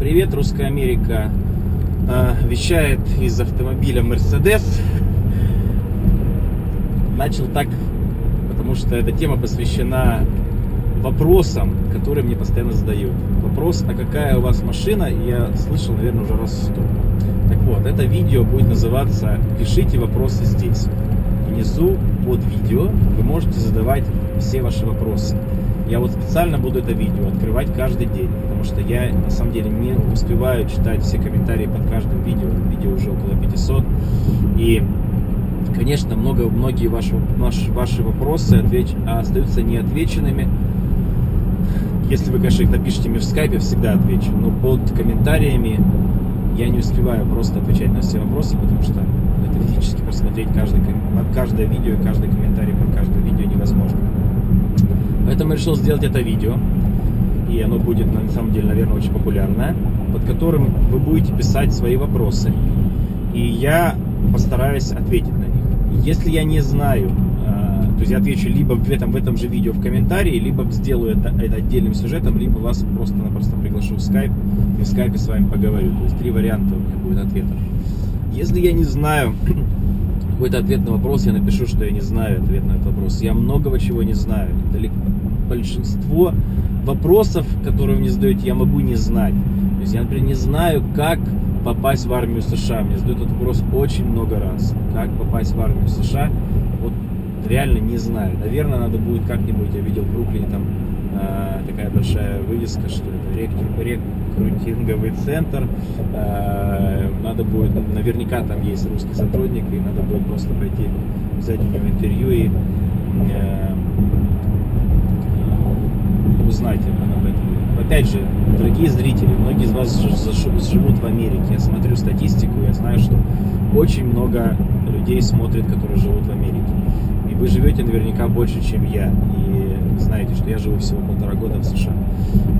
привет, Русская Америка э, вещает из автомобиля Mercedes. Начал так, потому что эта тема посвящена вопросам, которые мне постоянно задают. Вопрос, а какая у вас машина, я слышал, наверное, уже раз сто. Так вот, это видео будет называться «Пишите вопросы здесь». Внизу под видео вы можете задавать все ваши вопросы. Я вот специально буду это видео открывать каждый день, потому что я на самом деле не успеваю читать все комментарии под каждым видео. Видео уже около 500. И, конечно, много, многие ваши, ваши, ваши вопросы отвеч, остаются неотвеченными. Если вы, конечно, их напишите мне в скайпе, всегда отвечу. Но под комментариями я не успеваю просто отвечать на все вопросы, потому что это физически просмотреть каждый, каждое видео, каждый комментарий под каждое видео невозможно. Поэтому я решил сделать это видео. И оно будет, на самом деле, наверное, очень популярное, под которым вы будете писать свои вопросы. И я постараюсь ответить на них. Если я не знаю, а, то есть я отвечу либо в этом, в этом же видео в комментарии, либо сделаю это, это отдельным сюжетом, либо вас просто-напросто приглашу в скайп и в скайпе с вами поговорю. То есть три варианта у меня будет ответа. Если я не знаю какой-то ответ на вопрос, я напишу, что я не знаю ответ на этот вопрос. Я многого чего не знаю. Далеко большинство вопросов, которые мне задаете, я могу не знать. То есть я, например, не знаю, как попасть в армию США. Мне задают этот вопрос очень много раз. Как попасть в армию США? Вот реально не знаю. Наверное, надо будет как-нибудь, я видел в Бруклине там э, такая большая вывеска, что это рекрутинговый центр. Э, надо будет, наверняка там есть русский сотрудник, и надо будет просто пойти взять у него интервью и э, узнать об этом. Опять же, дорогие зрители, многие из вас живут в Америке. Я смотрю статистику, я знаю, что очень много людей смотрят, которые живут в Америке. И вы живете наверняка больше, чем я. И знаете, что я живу всего полтора года в США.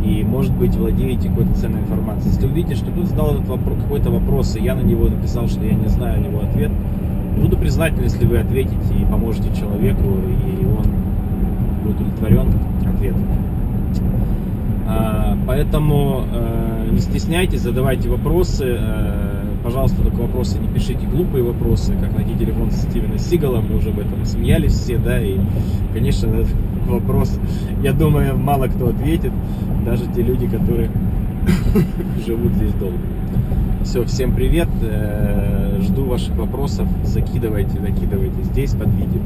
И, может быть, владеете какой-то ценной информацией. Если увидите, что кто-то задал этот вопрос, какой-то вопрос, и я на него написал, что я не знаю него ответ, буду признателен, если вы ответите и поможете человеку, и он будет удовлетворен ответом. Поэтому э, не стесняйтесь, задавайте вопросы. Э, пожалуйста, только вопросы не пишите глупые вопросы, как найти телефон Стивена Сигала, мы уже об этом смеялись все, да, и, конечно, этот вопрос, я думаю, мало кто ответит, даже те люди, которые живут здесь долго. Все, всем привет, э, жду ваших вопросов, закидывайте, закидывайте здесь под видео.